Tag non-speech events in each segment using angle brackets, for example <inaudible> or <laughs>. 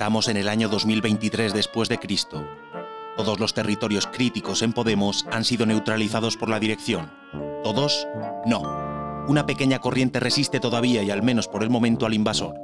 Estamos en el año 2023 después de Cristo. Todos los territorios críticos en Podemos han sido neutralizados por la dirección. ¿Todos? No. Una pequeña corriente resiste todavía y al menos por el momento al invasor.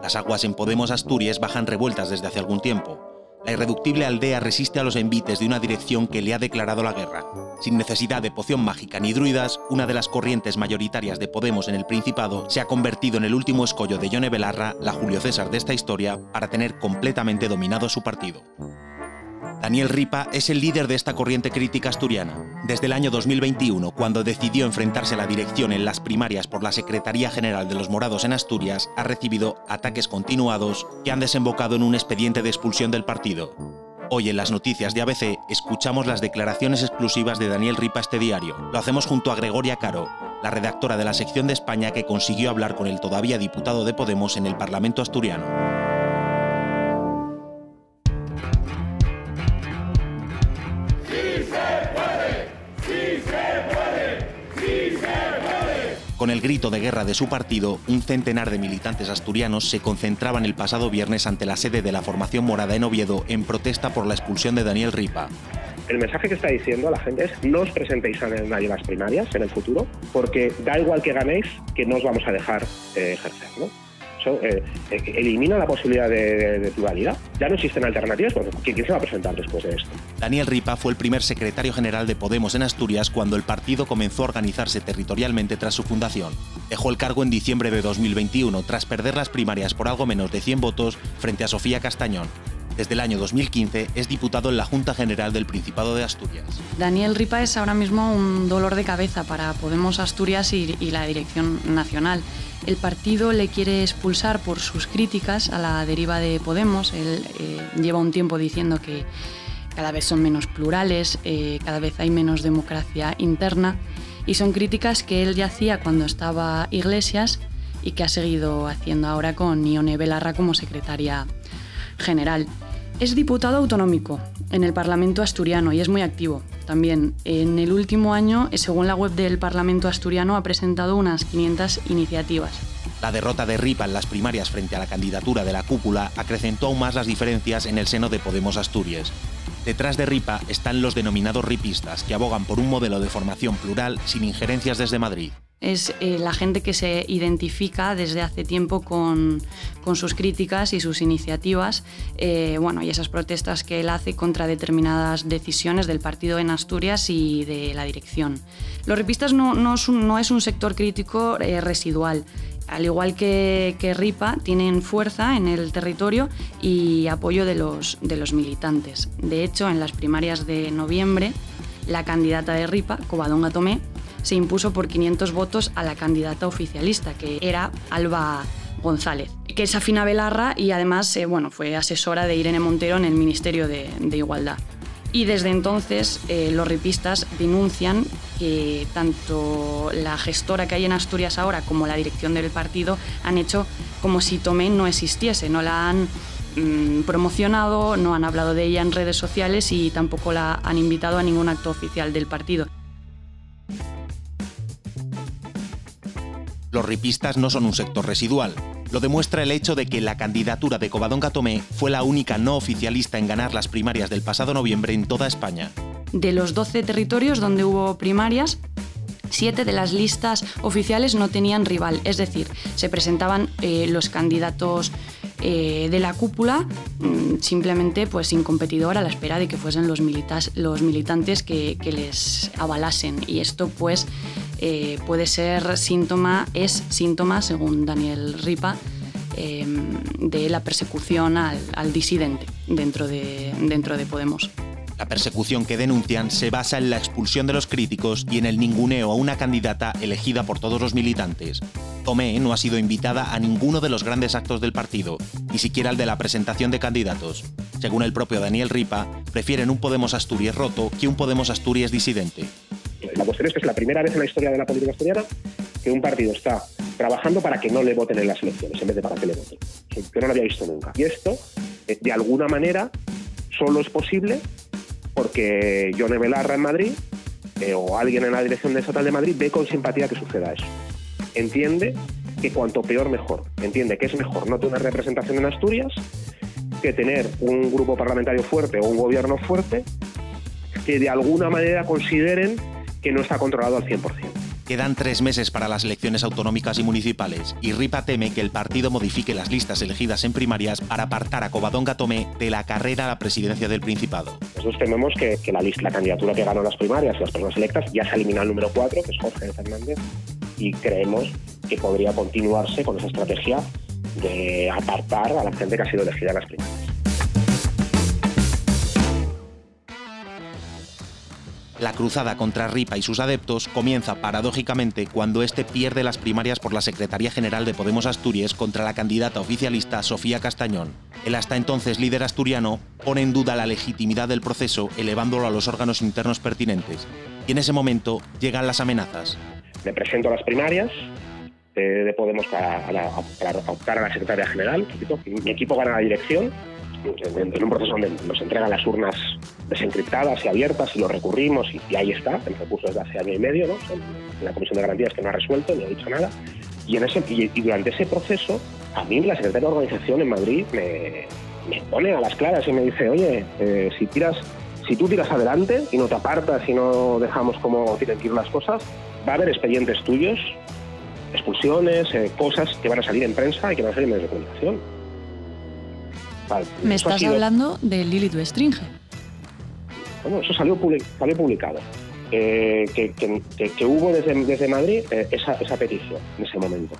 Las aguas en Podemos Asturias bajan revueltas desde hace algún tiempo. La irreductible aldea resiste a los envites de una dirección que le ha declarado la guerra. Sin necesidad de poción mágica ni druidas, una de las corrientes mayoritarias de Podemos en el Principado se ha convertido en el último escollo de Yone Belarra, la Julio César de esta historia, para tener completamente dominado su partido. Daniel Ripa es el líder de esta corriente crítica asturiana. Desde el año 2021, cuando decidió enfrentarse a la dirección en las primarias por la Secretaría General de los Morados en Asturias, ha recibido ataques continuados que han desembocado en un expediente de expulsión del partido. Hoy en las noticias de ABC escuchamos las declaraciones exclusivas de Daniel Ripa este diario. Lo hacemos junto a Gregoria Caro, la redactora de la sección de España que consiguió hablar con el todavía diputado de Podemos en el Parlamento asturiano. Con el grito de guerra de su partido, un centenar de militantes asturianos se concentraban el pasado viernes ante la sede de la formación morada en Oviedo en protesta por la expulsión de Daniel Ripa. El mensaje que está diciendo a la gente es no os presentéis a nadie las primarias en el futuro, porque da igual que ganéis, que no os vamos a dejar eh, ejercer. ¿no? Eh, eh, elimina la posibilidad de, pluralidad. Ya no existen alternativas, ¿quién, se va a presentar después de esto? Daniel Ripa fue el primer secretario general de Podemos en Asturias cuando el partido comenzó a organizarse territorialmente tras su fundación. Dejó el cargo en diciembre de 2021 tras perder las primarias por algo menos de 100 votos frente a Sofía Castañón. Desde el año 2015 es diputado en la Junta General del Principado de Asturias. Daniel Ripa es ahora mismo un dolor de cabeza para Podemos Asturias y, la dirección nacional. El partido le quiere expulsar por sus críticas a la deriva de Podemos. Él eh, lleva un tiempo diciendo que cada vez son menos plurales, eh, cada vez hay menos democracia interna y son críticas que él ya hacía cuando estaba Iglesias y que ha seguido haciendo ahora con Ione Belarra como secretaria general. Es diputado autonómico en el Parlamento asturiano y es muy activo también. En el último año, según la web del Parlamento asturiano, ha presentado unas 500 iniciativas. La derrota de Ripa en las primarias frente a la candidatura de la cúpula acrecentó aún más las diferencias en el seno de Podemos Asturias. Detrás de Ripa están los denominados ripistas, que abogan por un modelo de formación plural sin injerencias desde Madrid es eh, la gente que se identifica desde hace tiempo con, sus críticas y sus iniciativas eh, bueno, y esas protestas que él hace contra determinadas decisiones del partido en Asturias y de la dirección. Los ripistas no, no, es, un, sector crítico eh, residual. Al igual que, que, RIPA, tienen fuerza en el territorio y apoyo de los, de los militantes. De hecho, en las primarias de noviembre, la candidata de RIPA, Covadonga Tomé, se impuso por 500 votos a la candidata oficialista, que era Alba González, que es afina Belarra y además eh, bueno, fue asesora de Irene Montero en el Ministerio de, Igualdad. Y desde entonces eh, los ripistas denuncian que tanto la gestora que hay en Asturias ahora como la dirección del partido han hecho como si Tomé no existiese, no la han mm, promocionado, no han hablado de ella en redes sociales y tampoco la han invitado a ningún acto oficial del partido. Los ripistas no son un sector residual. Lo demuestra el hecho de que la candidatura de Covadonga Tomé fue la única no oficialista en ganar las primarias del pasado noviembre en toda España. De los 12 territorios donde hubo primarias, siete de las listas oficiales no tenían rival, es decir, se presentaban eh, los candidatos eh, de la cúpula mm, simplemente pues sin competidor a la espera de que fuesen los, los militantes que, les avalasen y esto pues eh, puede ser síntoma, es síntoma, según Daniel Ripa, em, de la persecución al, disidente dentro de, dentro de Podemos. La persecución que denuncian se basa en la expulsión de los críticos y en el ninguneo a una candidata elegida por todos los militantes. Tomé no ha sido invitada a ninguno de los grandes actos del partido, ni siquiera al de la presentación de candidatos. Según el propio Daniel Ripa, prefieren un Podemos Asturias roto que un Podemos Asturias disidente. La cuestión es que es la primera vez en la historia de la política asturiana que un partido está trabajando para que no le voten en las elecciones en vez de para que le voten. Yo no lo había visto nunca. Y esto, eh, de alguna manera, solo es posible porque Yone Belarra en Madrid eh, o alguien en la dirección de estatal de Madrid ve con simpatía que suceda eso. Entiende que cuanto peor mejor. Entiende que es mejor no tener representación en Asturias que tener un grupo parlamentario fuerte o un gobierno fuerte que de alguna manera consideren que no está controlado al 100%. Quedan tres meses para las elecciones autonómicas y municipales y Ripa teme que el partido modifique las listas elegidas en primarias para apartar a Covadonga Tomé de la carrera a la presidencia del Principado. Nosotros tememos que, la, lista, la candidatura que ganó las primarias y las personas electas ya se elimina el número 4, que es Jorge Fernández, y creemos que podría continuarse con esa estrategia de apartar a la gente que ha sido elegida en las primarias. La cruzada contra Ripa y sus adeptos comienza paradójicamente cuando este pierde las primarias por la Secretaría General de Podemos Asturias contra la candidata oficialista Sofía Castañón. El hasta entonces líder asturiano pone en duda la legitimidad del proceso elevándolo a los órganos internos pertinentes. Y en ese momento llegan las amenazas. Me presento a las primarias, de Podemos para, optar a la secretaria general. Mi equipo gana la dirección en, un proceso donde nos entregan las urnas desencriptadas y abiertas y lo recurrimos y, ahí está, el recurso desde hace año y medio, ¿no? en la Comisión de Garantías que no ha resuelto, ni ha dicho nada. Y, en ese, y, durante ese proceso, a mí la secretaria de organización en Madrid me, me pone a las claras y me dice, oye, eh, si tiras si tú tiras adelante y no te apartas y no dejamos como tienen que ir las cosas, va a haber expedientes tuyos, expulsiones, eh, cosas que van a salir en prensa y que van a salir en medios de comunicación. Me estás hablando de Lilith Westringe. Bueno, eso salió, publicado. Eh, que, hubo desde, Madrid eh, esa, esa petición en ese momento.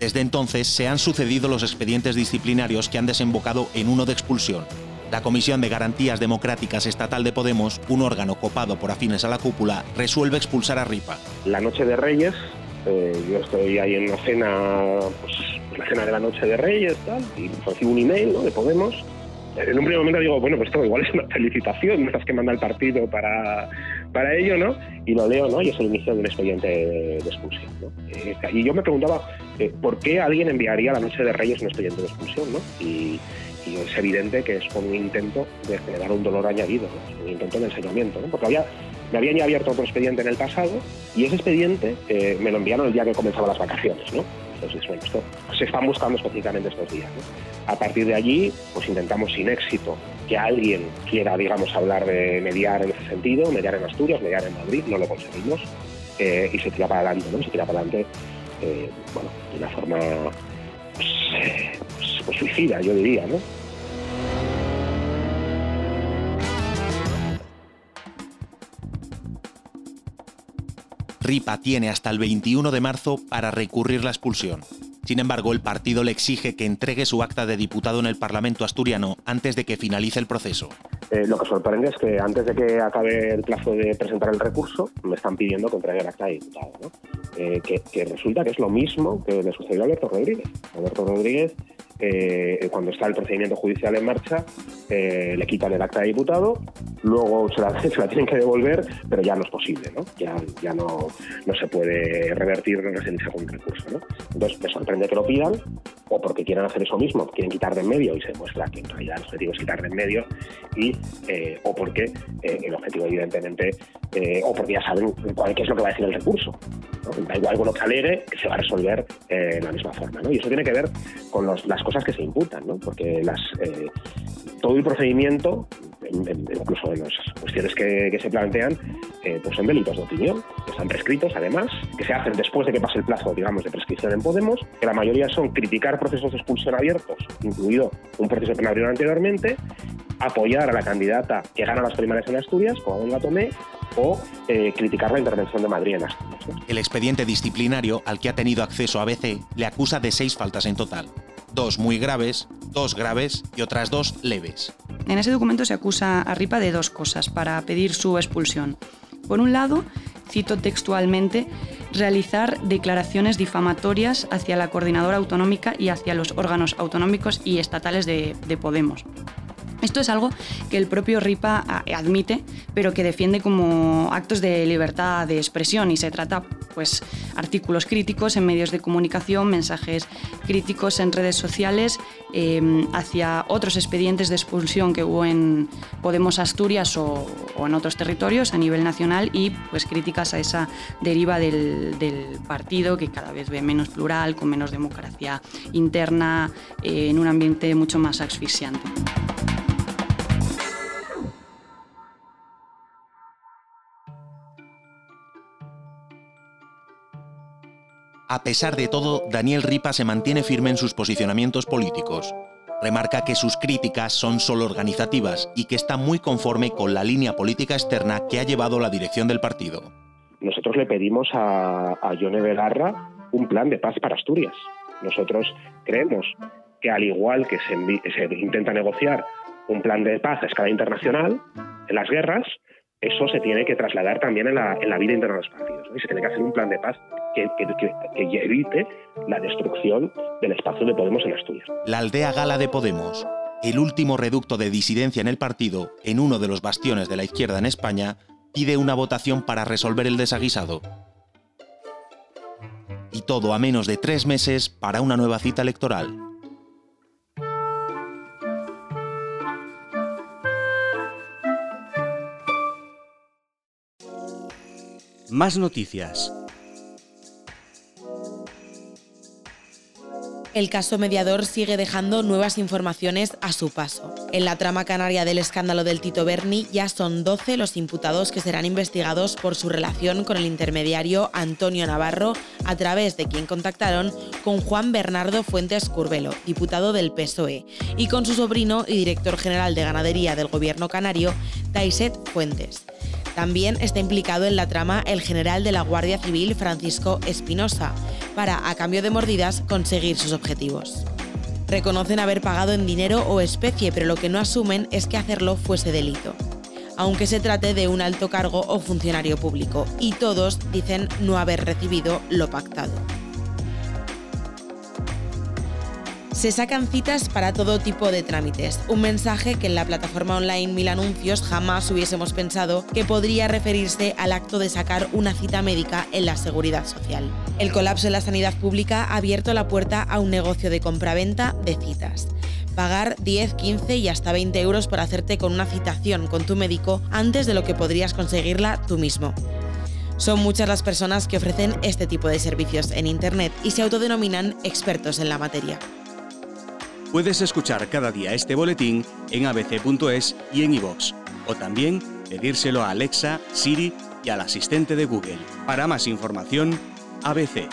Desde entonces se han sucedido los expedientes disciplinarios que han desembocado en uno de expulsión. La Comisión de Garantías Democráticas Estatal de Podemos, un órgano copado por afines a la cúpula, resuelve expulsar a Ripa. La noche de Reyes, eh, yo estoy ahí en una cena, pues, la cena de la noche de Reyes, tal, y recibo un email ¿no? de Podemos. En un primer momento digo, bueno, pues esto igual es una felicitación, estás que manda el partido para, para ello, ¿no? Y lo leo, ¿no? Y es el inicio de un expediente de, expulsión, ¿no? Eh, y yo me preguntaba, eh, ¿por qué alguien enviaría la noche de Reyes un expediente de expulsión, ¿no? Y, es evidente que es con un intento de generar un dolor añadido, un intento de enseñamiento, ¿no? porque había me habían ya abierto otro expediente en el pasado y ese expediente eh, me lo enviaron el día que comenzaban las vacaciones, ¿no? Se están buscando específicamente estos días. A partir de allí, pues intentamos sin éxito que alguien quiera, digamos, hablar de mediar en ese sentido, mediar en Asturias, mediar en Madrid, no lo conseguimos eh, y se tira para adelante, ¿no? Se tira para adelante, eh, bueno, de una forma pues, pues, pues, suicida, yo diría, ¿no? Ripa tiene hasta el 21 de marzo para recurrir la expulsión. Sin embargo, el partido le exige que entregue su acta de diputado en el Parlamento asturiano antes de que finalice el proceso. Eh, lo que sorprende es que antes de que acabe el plazo de presentar el recurso, me están pidiendo que entregue el acta de diputado. Eh, que, resulta que es lo mismo que le sucedió a Alberto Rodríguez. Alberto Rodríguez, eh, cuando está el procedimiento judicial en marcha, le quitan el acta de diputado, luego se la, <laughs> se la, tienen que devolver, pero ya no es posible, ¿no? Ya, ya no, no se puede revertir, no se un recurso, ¿no? Entonces me sorprende que lo pidan, o porque quieren hacer eso mismo, quieren quitar de en medio y se demuestra que en realidad el objetivo es quitar de en medio, y, eh, o porque eh, el objetivo evidentemente, eh, o porque ya saben cuál, es lo que va a decir el recurso. Da igual con lo que alegue, que se va a resolver de la misma forma. ¿no? Y eso tiene que ver con las cosas que se imputan, ¿no? porque las, todo el procedimiento incluso en las cuestiones que, se plantean, eh, pues son delitos de opinión, que están prescritos además, que se hacen después de que pase el plazo, digamos, de prescripción en Podemos, que la mayoría son criticar procesos de expulsión abiertos, incluido un proceso penal anteriormente, apoyar a la candidata que gana las primarias en Asturias, como la Tomé, o eh, criticar la intervención de Madrid en. El expediente disciplinario al que ha tenido acceso ABC le acusa de seis faltas en total dos muy graves, dos graves y otras dos leves. En ese documento se acusa a Ripa de dos cosas para pedir su expulsión. Por un lado, cito textualmente, realizar declaraciones difamatorias hacia la coordinadora autonómica y hacia los órganos autonómicos y estatales de, de Podemos. Esto es algo que el propio Ripa admite, pero que defiende como actos de libertad de expresión y se trata pues artículos críticos en medios de comunicación, mensajes críticos en redes sociales em, hacia otros expedientes de expulsión que hubo en Podemos Asturias o, en otros territorios a nivel nacional y pues críticas a esa deriva del, partido que cada vez ve menos plural, con menos democracia interna, eh, en un ambiente mucho más asfixiante. A pesar de todo, Daniel Ripa se mantiene firme en sus posicionamientos políticos. Remarca que sus críticas son solo organizativas y que está muy conforme con la línea política externa que ha llevado la dirección del partido. Nosotros le pedimos a, a Yone Belarra un plan de paz para Asturias. Nosotros creemos que al igual que se, se intenta negociar un plan de paz a escala internacional en las guerras, eso se tiene que trasladar también en la, vida interna de los partidos. Y se tiene que hacer un plan de paz que, evite la destrucción del espacio de Podemos en Asturias. La aldea gala de Podemos, el último reducto de disidencia en el partido, en uno de los bastiones de la izquierda en España, pide una votación para resolver el desaguisado. Y todo a menos de tres meses para una nueva cita electoral. Más noticias. El caso mediador sigue dejando nuevas informaciones a su paso. En la trama canaria del escándalo del Tito Berni ya son 12 los imputados que serán investigados por su relación con el intermediario Antonio Navarro, a través de quien contactaron con Juan Bernardo Fuentes Curbelo, diputado del PSOE, y con su sobrino y director general de ganadería del gobierno canario, Taiset Fuentes. También está implicado en la trama el general de la Guardia Civil Francisco Espinosa, para, a cambio de mordidas, conseguir sus objetivos. Reconocen haber pagado en dinero o especie, pero lo que no asumen es que hacerlo fuese delito, aunque se trate de un alto cargo o funcionario público, y todos dicen no haber recibido lo pactado. Se sacan citas para todo tipo de trámites, un mensaje que en la plataforma online Mil Anuncios jamás hubiésemos pensado que podría referirse al acto de sacar una cita médica en la seguridad social. El colapso en la sanidad pública ha abierto la puerta a un negocio de compraventa de citas pagar 10, 15 y hasta 20 euros por hacerte con una citación con tu médico antes de lo que podrías conseguirla tú mismo. Son muchas las personas que ofrecen este tipo de servicios en Internet y se autodenominan expertos en la materia. Puedes escuchar cada día este boletín en abc.es y en iVoox, o también pedírselo a Alexa, Siri y al asistente de Google. Para más información, ABC